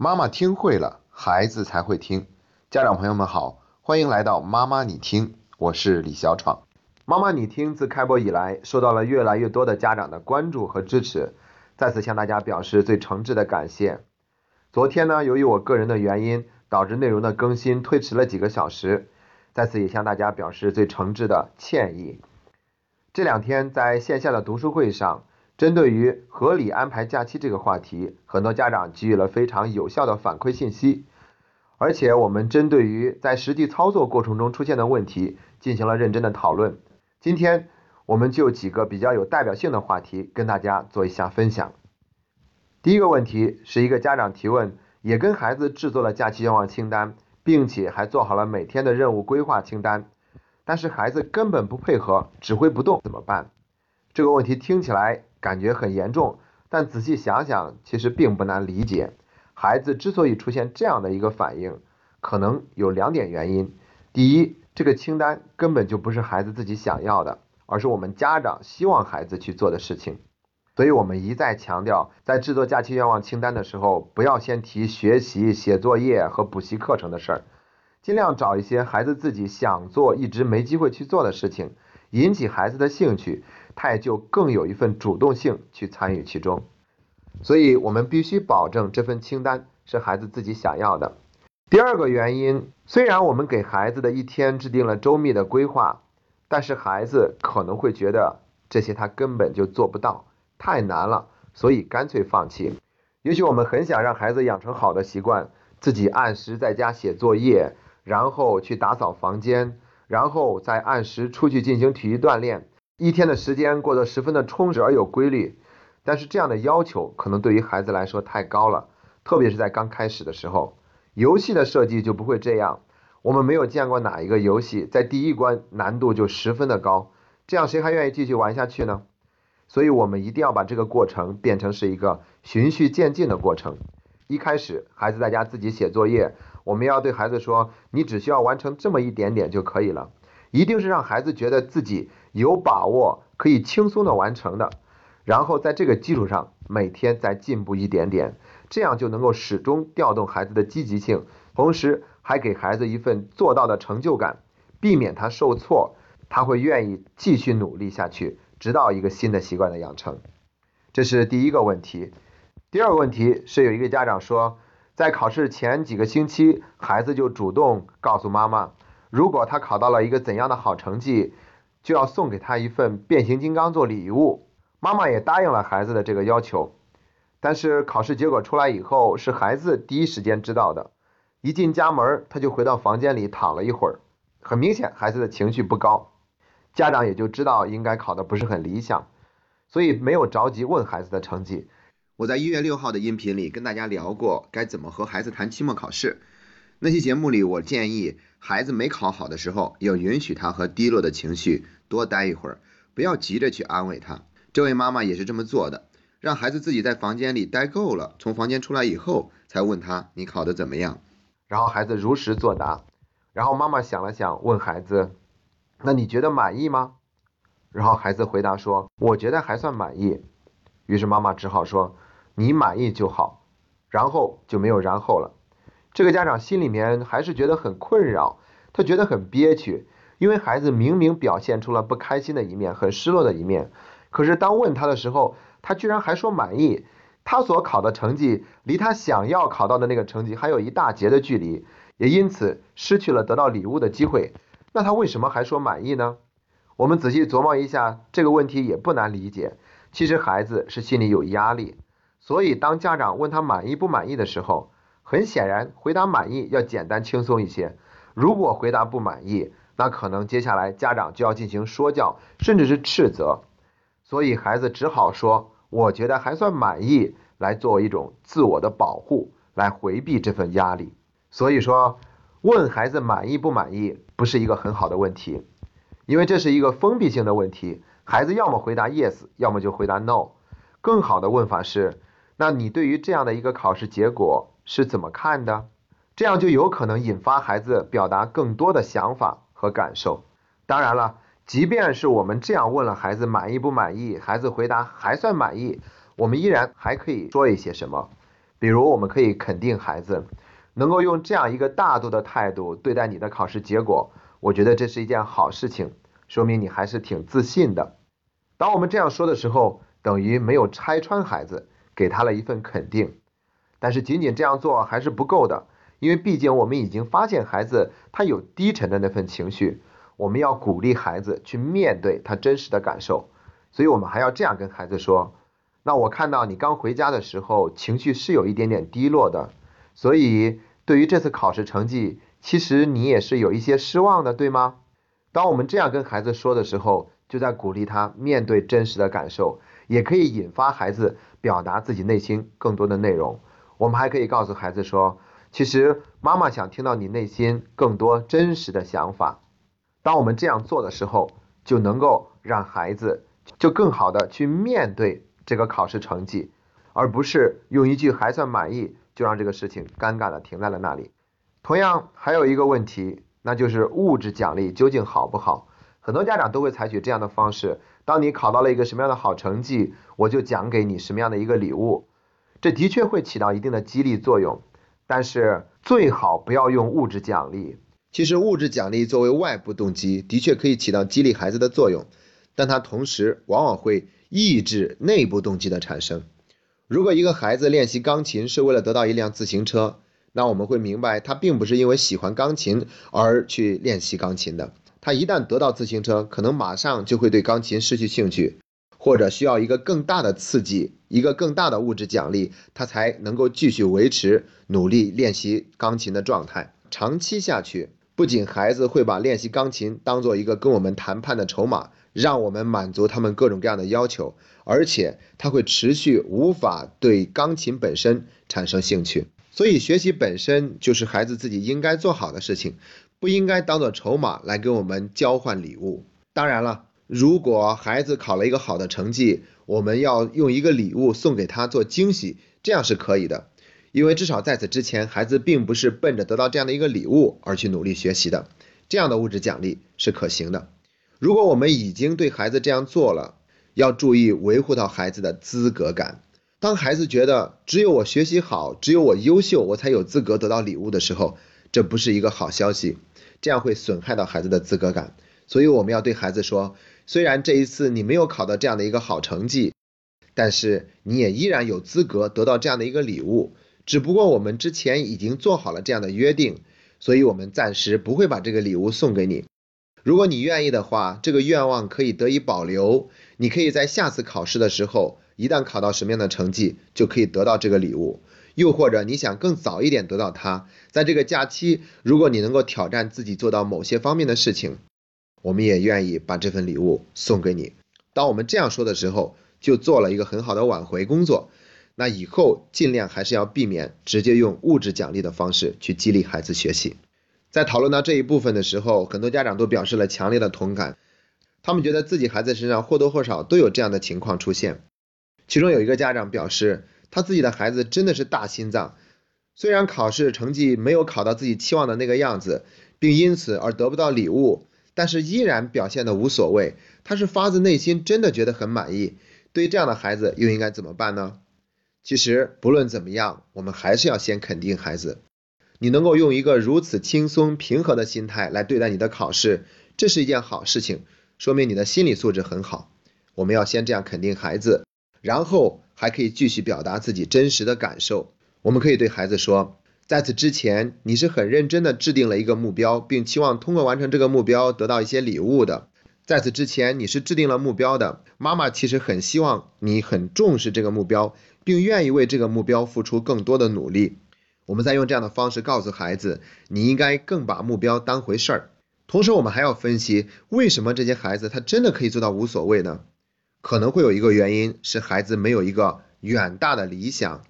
妈妈听会了，孩子才会听。家长朋友们好，欢迎来到妈妈你听，我是李小闯。妈妈你听自开播以来，受到了越来越多的家长的关注和支持，再次向大家表示最诚挚的感谢。昨天呢，由于我个人的原因，导致内容的更新推迟了几个小时，在此也向大家表示最诚挚的歉意。这两天在线下的读书会上。针对于合理安排假期这个话题，很多家长给予了非常有效的反馈信息，而且我们针对于在实际操作过程中出现的问题进行了认真的讨论。今天我们就几个比较有代表性的话题跟大家做一下分享。第一个问题是一个家长提问，也跟孩子制作了假期愿望清单，并且还做好了每天的任务规划清单，但是孩子根本不配合，指挥不动，怎么办？这个问题听起来。感觉很严重，但仔细想想，其实并不难理解。孩子之所以出现这样的一个反应，可能有两点原因。第一，这个清单根本就不是孩子自己想要的，而是我们家长希望孩子去做的事情。所以我们一再强调，在制作假期愿望清单的时候，不要先提学习、写作业和补习课程的事儿，尽量找一些孩子自己想做、一直没机会去做的事情，引起孩子的兴趣。他也就更有一份主动性去参与其中，所以我们必须保证这份清单是孩子自己想要的。第二个原因，虽然我们给孩子的一天制定了周密的规划，但是孩子可能会觉得这些他根本就做不到，太难了，所以干脆放弃。也许我们很想让孩子养成好的习惯，自己按时在家写作业，然后去打扫房间，然后再按时出去进行体育锻炼。一天的时间过得十分的充实而有规律，但是这样的要求可能对于孩子来说太高了，特别是在刚开始的时候。游戏的设计就不会这样，我们没有见过哪一个游戏在第一关难度就十分的高，这样谁还愿意继续玩下去呢？所以我们一定要把这个过程变成是一个循序渐进的过程。一开始孩子在家自己写作业，我们要对孩子说，你只需要完成这么一点点就可以了。一定是让孩子觉得自己有把握可以轻松的完成的，然后在这个基础上每天再进步一点点，这样就能够始终调动孩子的积极性，同时还给孩子一份做到的成就感，避免他受挫，他会愿意继续努力下去，直到一个新的习惯的养成。这是第一个问题。第二个问题是有一个家长说，在考试前几个星期，孩子就主动告诉妈妈。如果他考到了一个怎样的好成绩，就要送给他一份变形金刚做礼物。妈妈也答应了孩子的这个要求，但是考试结果出来以后，是孩子第一时间知道的。一进家门，他就回到房间里躺了一会儿，很明显孩子的情绪不高，家长也就知道应该考的不是很理想，所以没有着急问孩子的成绩。我在一月六号的音频里跟大家聊过该怎么和孩子谈期末考试。那期节目里，我建议孩子没考好的时候，要允许他和低落的情绪多待一会儿，不要急着去安慰他。这位妈妈也是这么做的，让孩子自己在房间里待够了，从房间出来以后，才问他你考得怎么样。然后孩子如实作答。然后妈妈想了想，问孩子：“那你觉得满意吗？”然后孩子回答说：“我觉得还算满意。”于是妈妈只好说：“你满意就好。”然后就没有然后了。这个家长心里面还是觉得很困扰，他觉得很憋屈，因为孩子明明表现出了不开心的一面，很失落的一面，可是当问他的时候，他居然还说满意。他所考的成绩离他想要考到的那个成绩还有一大截的距离，也因此失去了得到礼物的机会。那他为什么还说满意呢？我们仔细琢磨一下这个问题也不难理解。其实孩子是心里有压力，所以当家长问他满意不满意的时候。很显然，回答满意要简单轻松一些。如果回答不满意，那可能接下来家长就要进行说教，甚至是斥责。所以孩子只好说：“我觉得还算满意”，来作为一种自我的保护，来回避这份压力。所以说，问孩子满意不满意不是一个很好的问题，因为这是一个封闭性的问题。孩子要么回答 yes，要么就回答 no。更好的问法是：那你对于这样的一个考试结果？是怎么看的？这样就有可能引发孩子表达更多的想法和感受。当然了，即便是我们这样问了孩子满意不满意，孩子回答还算满意，我们依然还可以说一些什么。比如，我们可以肯定孩子能够用这样一个大度的态度对待你的考试结果，我觉得这是一件好事情，说明你还是挺自信的。当我们这样说的时候，等于没有拆穿孩子，给他了一份肯定。但是仅仅这样做还是不够的，因为毕竟我们已经发现孩子他有低沉的那份情绪，我们要鼓励孩子去面对他真实的感受。所以我们还要这样跟孩子说：那我看到你刚回家的时候情绪是有一点点低落的，所以对于这次考试成绩，其实你也是有一些失望的，对吗？当我们这样跟孩子说的时候，就在鼓励他面对真实的感受，也可以引发孩子表达自己内心更多的内容。我们还可以告诉孩子说，其实妈妈想听到你内心更多真实的想法。当我们这样做的时候，就能够让孩子就更好的去面对这个考试成绩，而不是用一句还算满意就让这个事情尴尬的停在了那里。同样还有一个问题，那就是物质奖励究竟好不好？很多家长都会采取这样的方式：当你考到了一个什么样的好成绩，我就奖给你什么样的一个礼物。这的确会起到一定的激励作用，但是最好不要用物质奖励。其实物质奖励作为外部动机，的确可以起到激励孩子的作用，但它同时往往会抑制内部动机的产生。如果一个孩子练习钢琴是为了得到一辆自行车，那我们会明白他并不是因为喜欢钢琴而去练习钢琴的。他一旦得到自行车，可能马上就会对钢琴失去兴趣，或者需要一个更大的刺激，一个更大的物质奖励，他才能够继续维持努力练习钢琴的状态。长期下去，不仅孩子会把练习钢琴当做一个跟我们谈判的筹码，让我们满足他们各种各样的要求，而且他会持续无法对钢琴本身产生兴趣。所以，学习本身就是孩子自己应该做好的事情。不应该当做筹码来跟我们交换礼物。当然了，如果孩子考了一个好的成绩，我们要用一个礼物送给他做惊喜，这样是可以的。因为至少在此之前，孩子并不是奔着得到这样的一个礼物而去努力学习的。这样的物质奖励是可行的。如果我们已经对孩子这样做了，要注意维护到孩子的资格感。当孩子觉得只有我学习好，只有我优秀，我才有资格得到礼物的时候，这不是一个好消息。这样会损害到孩子的资格感，所以我们要对孩子说，虽然这一次你没有考到这样的一个好成绩，但是你也依然有资格得到这样的一个礼物。只不过我们之前已经做好了这样的约定，所以我们暂时不会把这个礼物送给你。如果你愿意的话，这个愿望可以得以保留。你可以在下次考试的时候，一旦考到什么样的成绩，就可以得到这个礼物。又或者你想更早一点得到它，在这个假期，如果你能够挑战自己做到某些方面的事情，我们也愿意把这份礼物送给你。当我们这样说的时候，就做了一个很好的挽回工作。那以后尽量还是要避免直接用物质奖励的方式去激励孩子学习。在讨论到这一部分的时候，很多家长都表示了强烈的同感，他们觉得自己孩子身上或多或少都有这样的情况出现。其中有一个家长表示。他自己的孩子真的是大心脏，虽然考试成绩没有考到自己期望的那个样子，并因此而得不到礼物，但是依然表现的无所谓。他是发自内心真的觉得很满意。对于这样的孩子，又应该怎么办呢？其实不论怎么样，我们还是要先肯定孩子。你能够用一个如此轻松平和的心态来对待你的考试，这是一件好事情，说明你的心理素质很好。我们要先这样肯定孩子，然后。还可以继续表达自己真实的感受。我们可以对孩子说，在此之前，你是很认真的制定了一个目标，并期望通过完成这个目标得到一些礼物的。在此之前，你是制定了目标的。妈妈其实很希望你很重视这个目标，并愿意为这个目标付出更多的努力。我们再用这样的方式告诉孩子，你应该更把目标当回事儿。同时，我们还要分析为什么这些孩子他真的可以做到无所谓呢？可能会有一个原因是孩子没有一个远大的理想，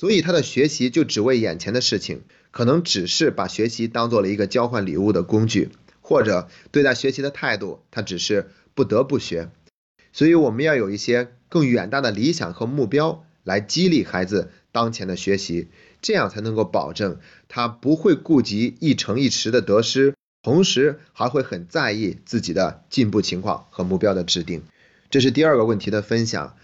所以他的学习就只为眼前的事情，可能只是把学习当做了一个交换礼物的工具，或者对待学习的态度，他只是不得不学。所以我们要有一些更远大的理想和目标来激励孩子当前的学习，这样才能够保证他不会顾及一成一池的得失，同时还会很在意自己的进步情况和目标的制定。这是第二个问题的分享。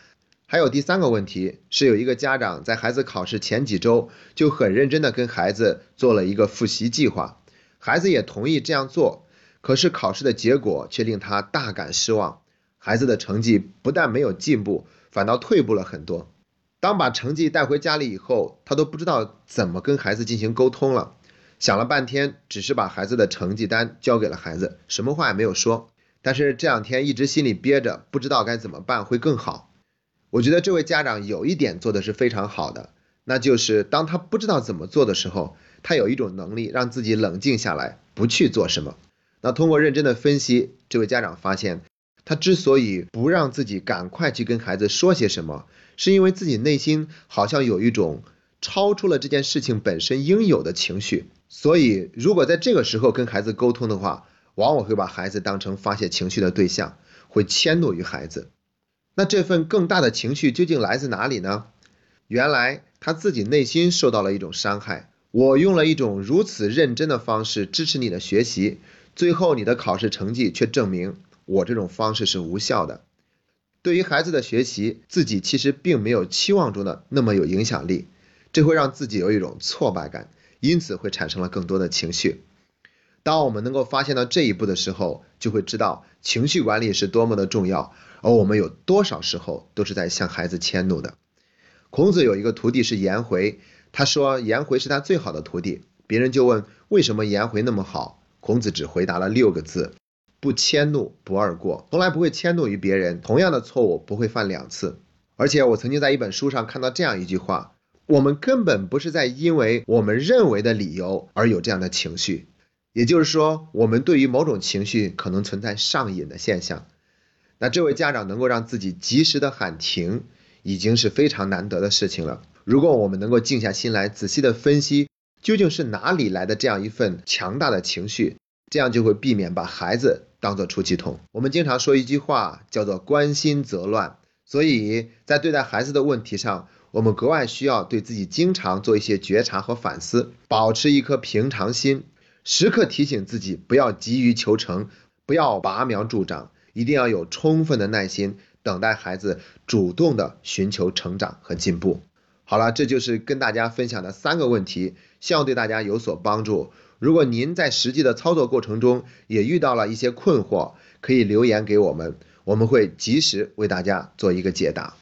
还有第三个问题是，有一个家长在孩子考试前几周就很认真的跟孩子做了一个复习计划，孩子也同意这样做，可是考试的结果却令他大感失望，孩子的成绩不但没有进步，反倒退步了很多。当把成绩带回家里以后，他都不知道怎么跟孩子进行沟通了，想了半天，只是把孩子的成绩单交给了孩子，什么话也没有说。但是这两天一直心里憋着，不知道该怎么办会更好。我觉得这位家长有一点做的是非常好的，那就是当他不知道怎么做的时候，他有一种能力让自己冷静下来，不去做什么。那通过认真的分析，这位家长发现，他之所以不让自己赶快去跟孩子说些什么，是因为自己内心好像有一种超出了这件事情本身应有的情绪。所以，如果在这个时候跟孩子沟通的话，往往会把孩子当成发泄情绪的对象，会迁怒于孩子。那这份更大的情绪究竟来自哪里呢？原来他自己内心受到了一种伤害。我用了一种如此认真的方式支持你的学习，最后你的考试成绩却证明我这种方式是无效的。对于孩子的学习，自己其实并没有期望中的那么有影响力，这会让自己有一种挫败感，因此会产生了更多的情绪。当我们能够发现到这一步的时候，就会知道情绪管理是多么的重要，而我们有多少时候都是在向孩子迁怒的。孔子有一个徒弟是颜回，他说颜回是他最好的徒弟。别人就问为什么颜回那么好，孔子只回答了六个字：不迁怒，不贰过，从来不会迁怒于别人，同样的错误不会犯两次。而且我曾经在一本书上看到这样一句话：我们根本不是在因为我们认为的理由而有这样的情绪。也就是说，我们对于某种情绪可能存在上瘾的现象。那这位家长能够让自己及时的喊停，已经是非常难得的事情了。如果我们能够静下心来，仔细的分析究竟是哪里来的这样一份强大的情绪，这样就会避免把孩子当做出气筒。我们经常说一句话叫做“关心则乱”，所以在对待孩子的问题上，我们格外需要对自己经常做一些觉察和反思，保持一颗平常心。时刻提醒自己不要急于求成，不要拔苗助长，一定要有充分的耐心，等待孩子主动的寻求成长和进步。好了，这就是跟大家分享的三个问题，希望对大家有所帮助。如果您在实际的操作过程中也遇到了一些困惑，可以留言给我们，我们会及时为大家做一个解答。